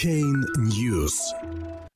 Blockchain News.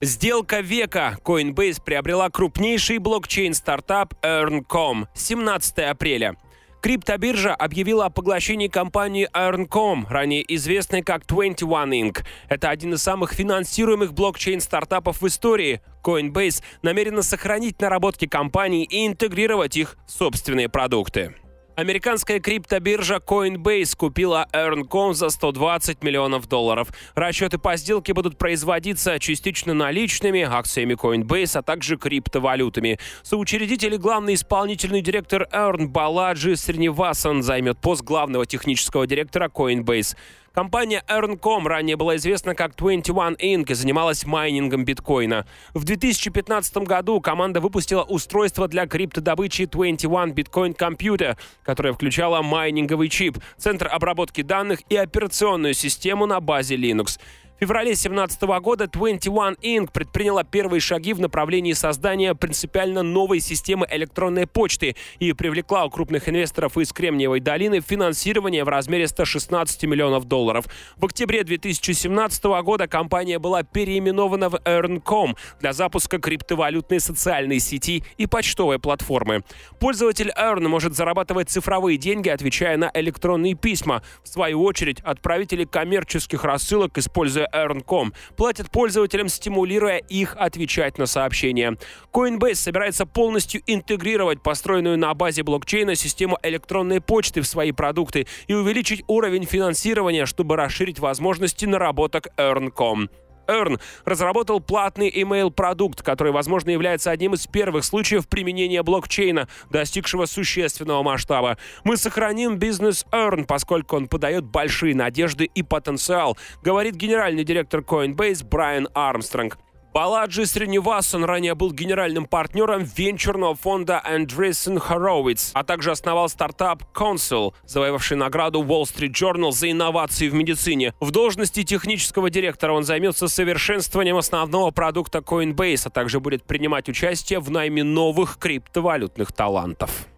Сделка века. Coinbase приобрела крупнейший блокчейн-стартап Earn.com 17 апреля. Криптобиржа объявила о поглощении компании Earn.com, ранее известной как 21 Inc. Это один из самых финансируемых блокчейн-стартапов в истории. Coinbase намерена сохранить наработки компании и интегрировать их в собственные продукты. Американская криптобиржа Coinbase купила Earn.com за 120 миллионов долларов. Расчеты по сделке будут производиться частично наличными, акциями Coinbase, а также криптовалютами. Соучредитель и главный исполнительный директор Earn Баладжи Сринивасан займет пост главного технического директора Coinbase. Компания Earn.com ранее была известна как 21 Inc. и занималась майнингом биткоина. В 2015 году команда выпустила устройство для криптодобычи 21 Bitcoin Computer, которое включало майнинговый чип, центр обработки данных и операционную систему на базе Linux. В феврале 2017 года 21 Inc. предприняла первые шаги в направлении создания принципиально новой системы электронной почты и привлекла у крупных инвесторов из Кремниевой долины финансирование в размере 116 миллионов долларов. В октябре 2017 года компания была переименована в Earn.com для запуска криптовалютной социальной сети и почтовой платформы. Пользователь Earn может зарабатывать цифровые деньги, отвечая на электронные письма. В свою очередь, отправители коммерческих рассылок, используя Earn.com, платят пользователям, стимулируя их отвечать на сообщения. Coinbase собирается полностью интегрировать построенную на базе блокчейна систему электронной почты в свои продукты и увеличить уровень финансирования, чтобы расширить возможности наработок Earn.com. Earn разработал платный email-продукт, который, возможно, является одним из первых случаев применения блокчейна, достигшего существенного масштаба. Мы сохраним бизнес Earn, поскольку он подает большие надежды и потенциал, говорит генеральный директор Coinbase Брайан Армстронг. Баладжи Сринивасан ранее был генеральным партнером венчурного фонда Andreessen Horowitz, а также основал стартап Consul, завоевавший награду Wall Street Journal за инновации в медицине. В должности технического директора он займется совершенствованием основного продукта Coinbase, а также будет принимать участие в найме новых криптовалютных талантов.